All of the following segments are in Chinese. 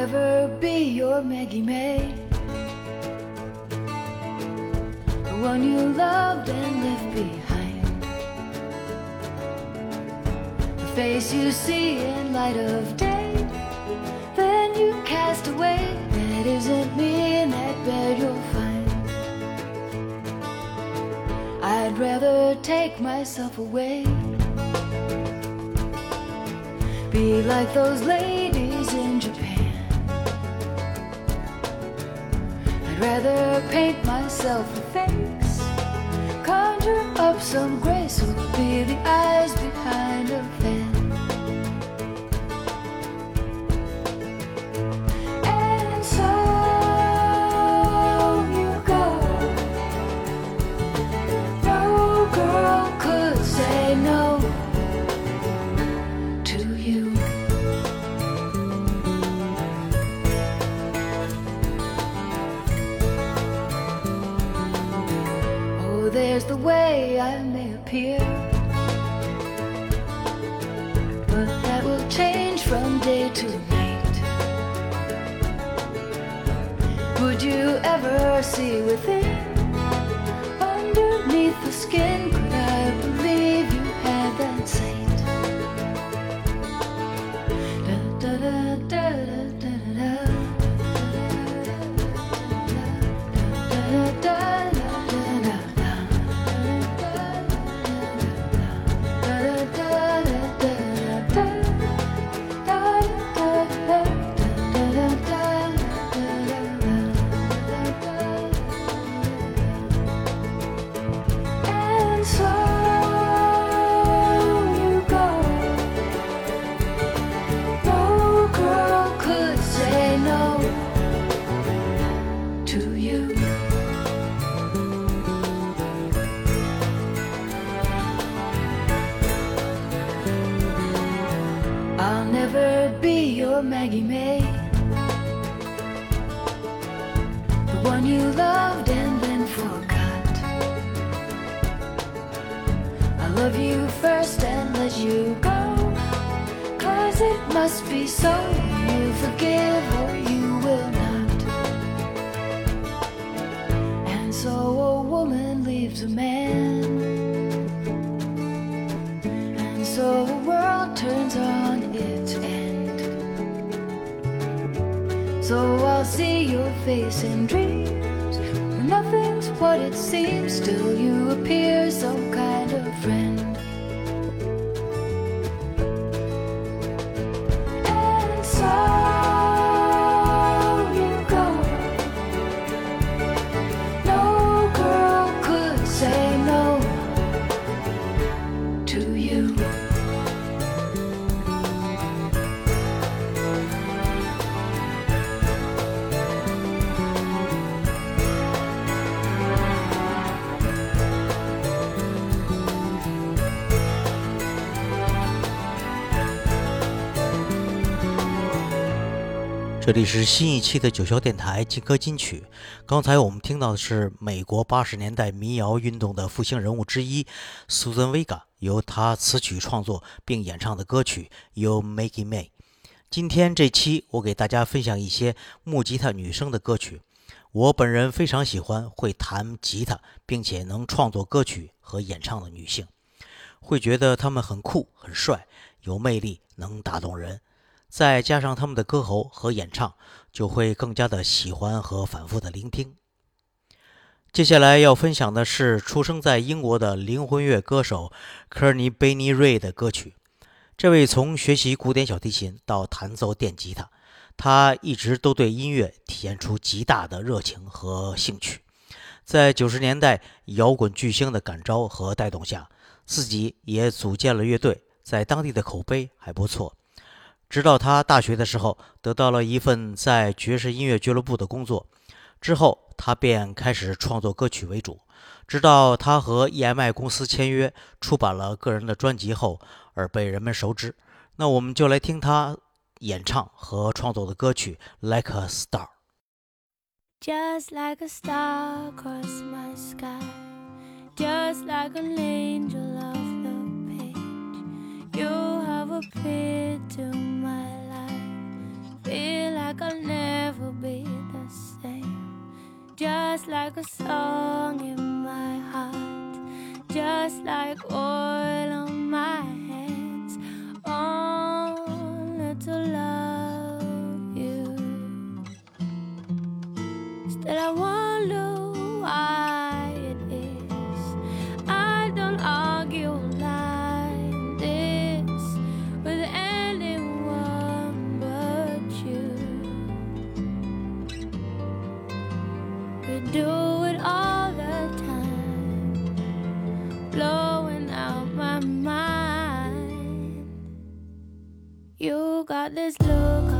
never be your Maggie May. The one you loved and left behind. The face you see in light of day. Then you cast away. That isn't me in that bed you'll find. I'd rather take myself away. Be like those ladies rather paint myself a face, conjure up some grace, be the eyes I'll see your face in dreams. Nothing's what it seems, still you appear some kind of friend. 这里是新一期的九霄电台金歌金曲。刚才我们听到的是美国八十年代民谣运动的复兴人物之一 Susan Vega 由她词曲创作并演唱的歌曲《You Make Me》。今天这期我给大家分享一些木吉他女生的歌曲。我本人非常喜欢会弹吉他并且能创作歌曲和演唱的女性，会觉得她们很酷、很帅、有魅力，能打动人。再加上他们的歌喉和演唱，就会更加的喜欢和反复的聆听。接下来要分享的是出生在英国的灵魂乐歌手科尔尼·贝尼瑞的歌曲。这位从学习古典小提琴到弹奏电吉他，他一直都对音乐体现出极大的热情和兴趣。在九十年代摇滚巨星的感召和带动下，自己也组建了乐队，在当地的口碑还不错。直到他大学的时候得到了一份在爵士音乐俱乐部的工作，之后他便开始创作歌曲为主。直到他和 EMI 公司签约，出版了个人的专辑后，而被人们熟知。那我们就来听他演唱和创作的歌曲《Like a Star》。Just like a star cross my sky, just like an angel Of my life. Feel like I'll never be the same. Just like a song in my heart, just like oil on my hands. To love you. Still, I want. You got this look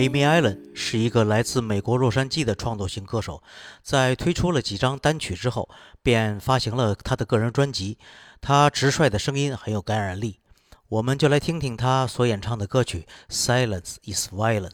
Amy Allen 是一个来自美国洛杉矶的创作型歌手，在推出了几张单曲之后，便发行了他的个人专辑。他直率的声音很有感染力，我们就来听听他所演唱的歌曲《Silence Is Violence》。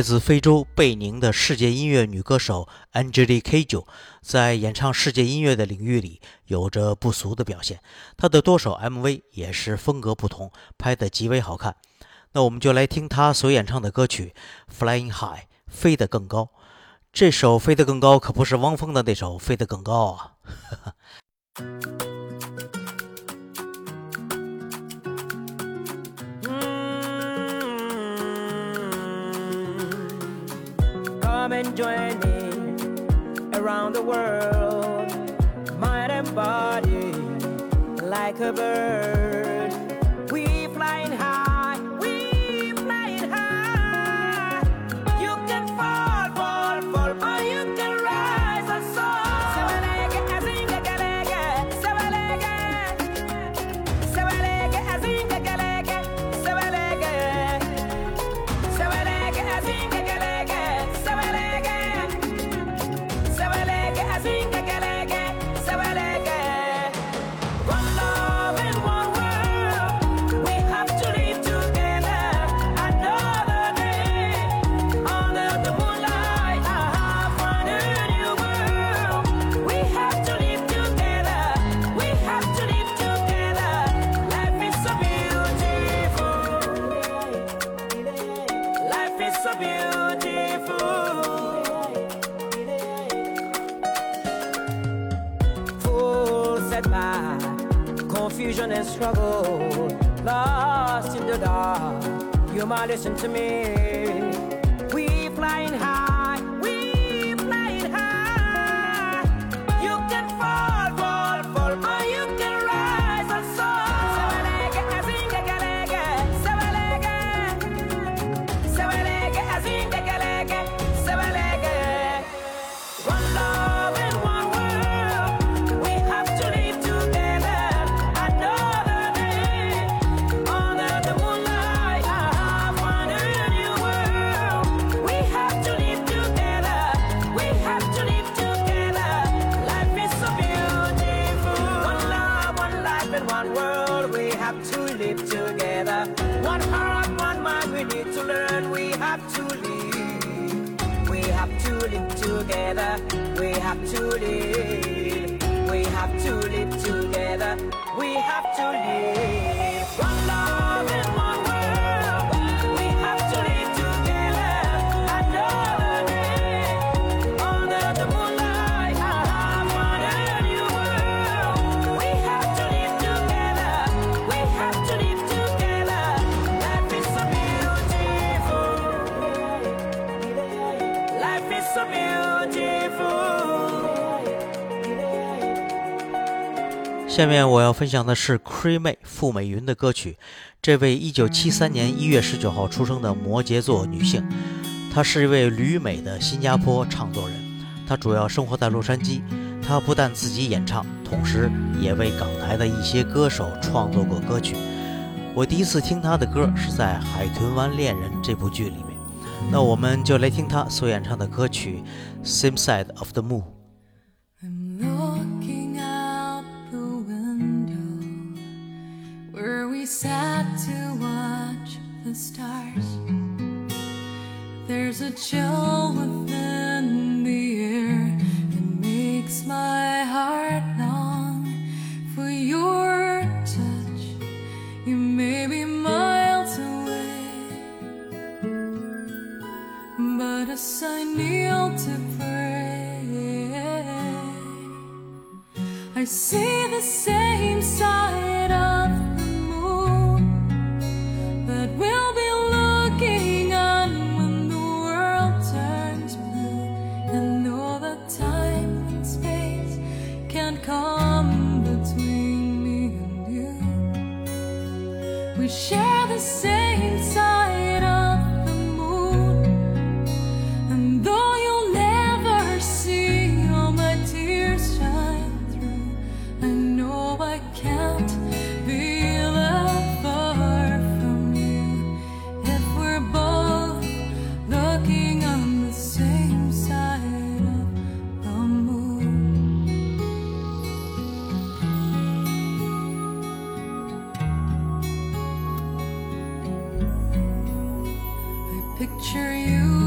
来自非洲贝宁的世界音乐女歌手 Angelica Jo 在演唱世界音乐的领域里有着不俗的表现。她的多首 MV 也是风格不同，拍得极为好看。那我们就来听她所演唱的歌曲 Flying High，飞得更高。这首飞得更高可不是汪峰的那首飞得更高啊。Come and join me around the world, mind and body, like a bird. listen to me. We flying high, we flying high. You can fall, fall, fall, or you can rise and soar. Sewelege, azinga, galege, sewelege, sewelege, azinga. together we have to live. 下面我要分享的是 Creme 傅美云的歌曲。这位1973年1月19号出生的摩羯座女性，她是一位旅美的新加坡唱作人。她主要生活在洛杉矶。她不但自己演唱，同时也为港台的一些歌手创作过歌曲。我第一次听她的歌是在《海豚湾恋人》这部剧里面。那我们就来听她所演唱的歌曲《Same Side of the Moon》。Within the air that makes my heart long for your touch. You may be miles away, but as I kneel to pray, I see the same picture you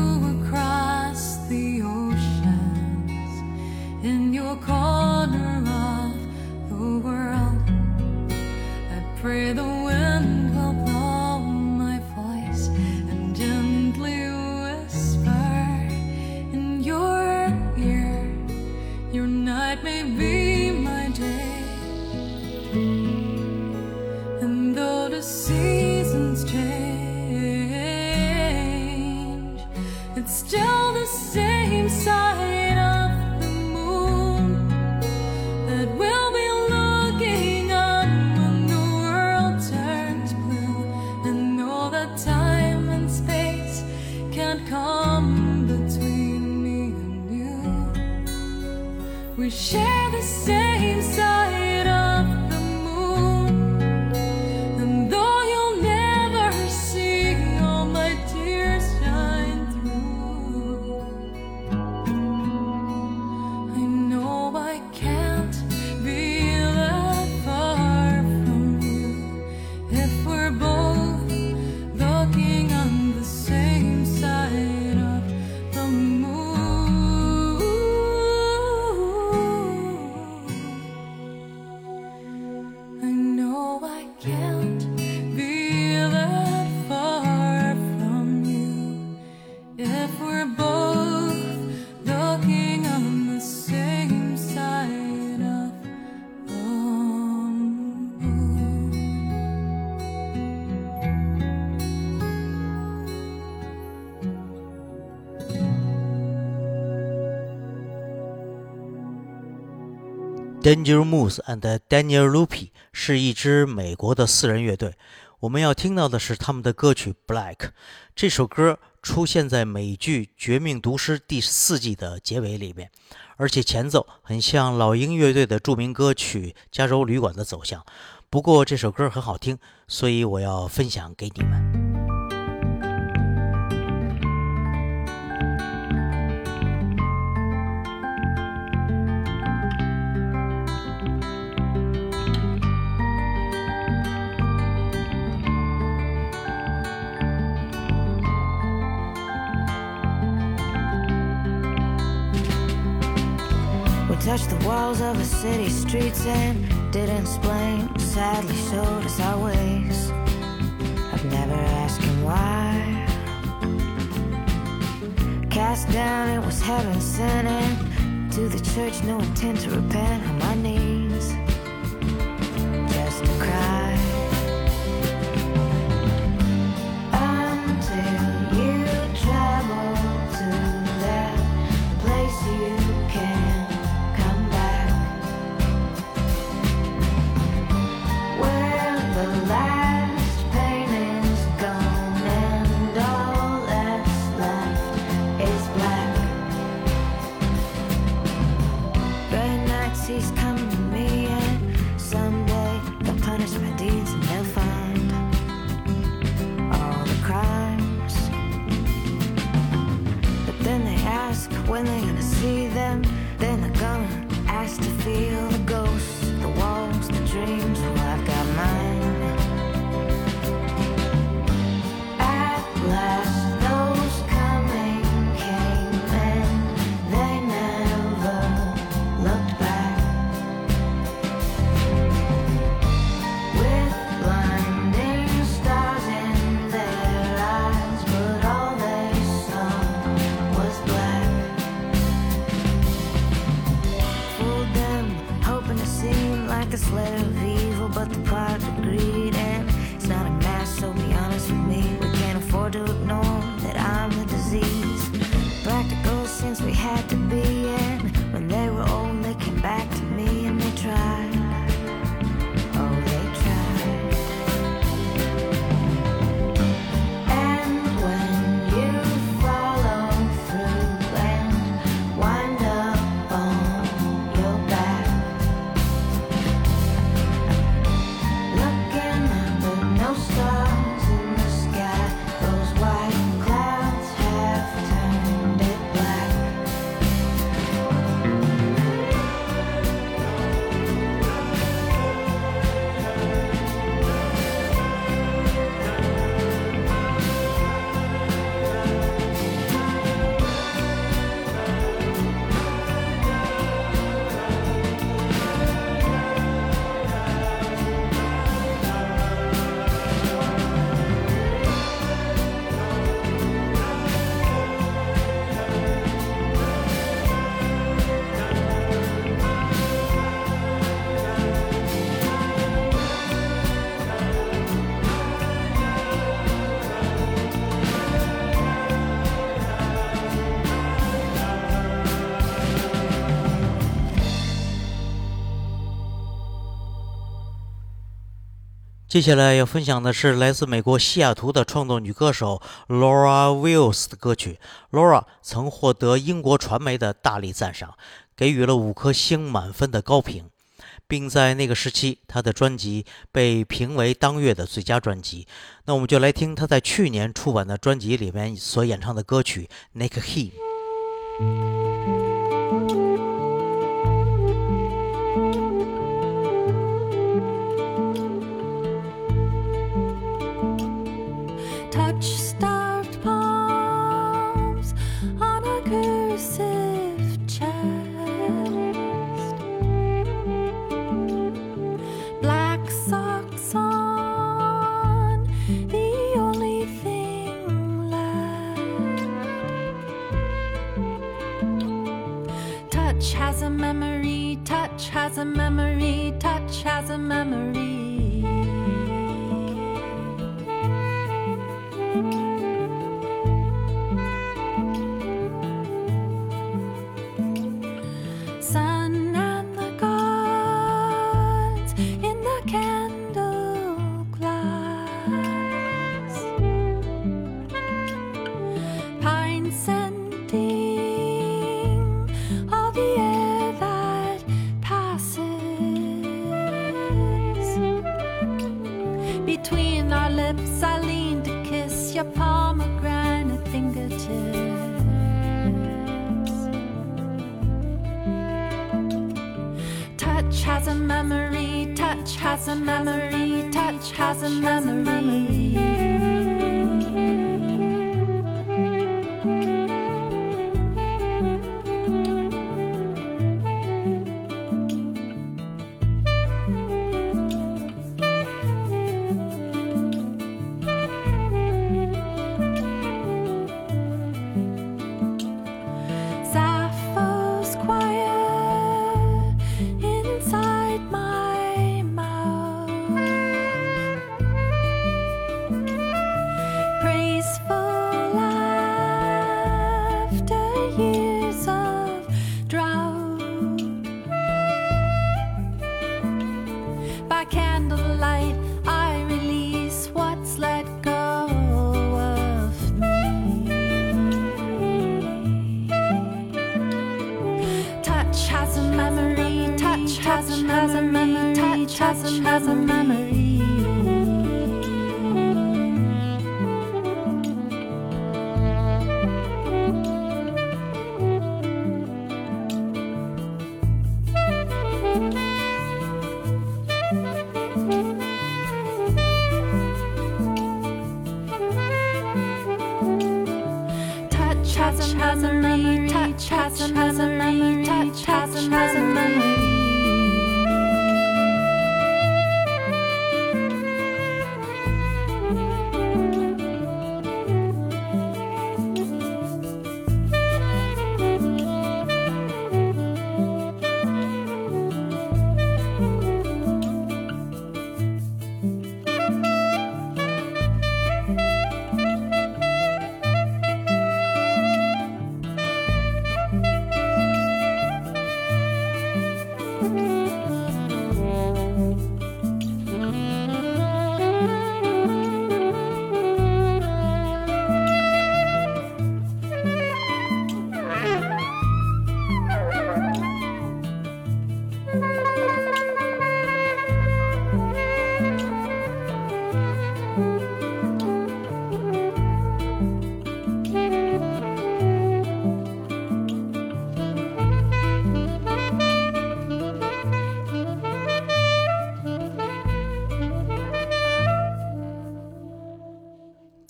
Danger Moose and Daniel Lupi 是一支美国的四人乐队。我们要听到的是他们的歌曲《Black》。这首歌出现在美剧《绝命毒师》第四季的结尾里面，而且前奏很像老鹰乐队的著名歌曲《加州旅馆》的走向。不过这首歌很好听，所以我要分享给你们。Of a city streets and didn't explain. Sadly showed us our ways. I've never asked him why. Cast down, it was heaven sending. To the church, no intent to repent on my knees. 接下来要分享的是来自美国西雅图的创作女歌手 Laura Wills 的歌曲。Laura 曾获得英国传媒的大力赞赏，给予了五颗星满分的高评，并在那个时期，她的专辑被评为当月的最佳专辑。那我们就来听她在去年出版的专辑里面所演唱的歌曲《Nick He》。Touch has a memory, touch has a memory. touch has a memory, touch has a memory, touch has a memory, touch has a memory.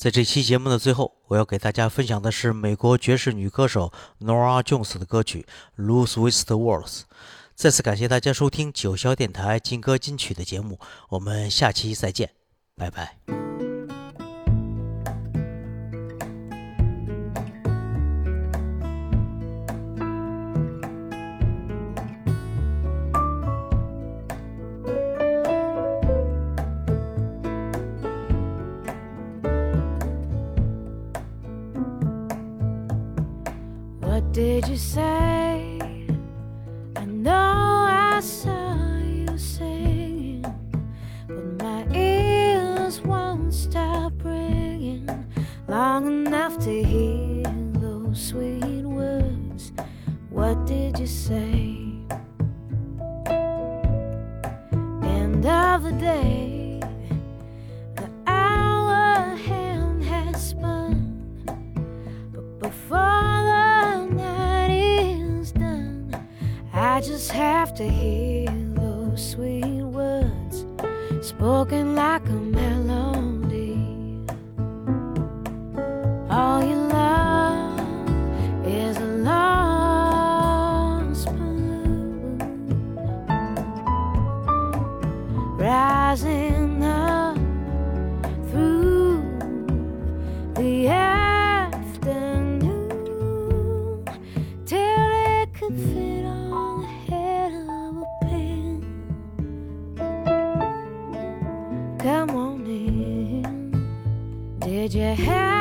在这期节目的最后，我要给大家分享的是美国爵士女歌手 Nora Jones 的歌曲《Lose With The Words》。再次感谢大家收听九霄电台劲歌金曲的节目，我们下期再见，拜拜。Yeah.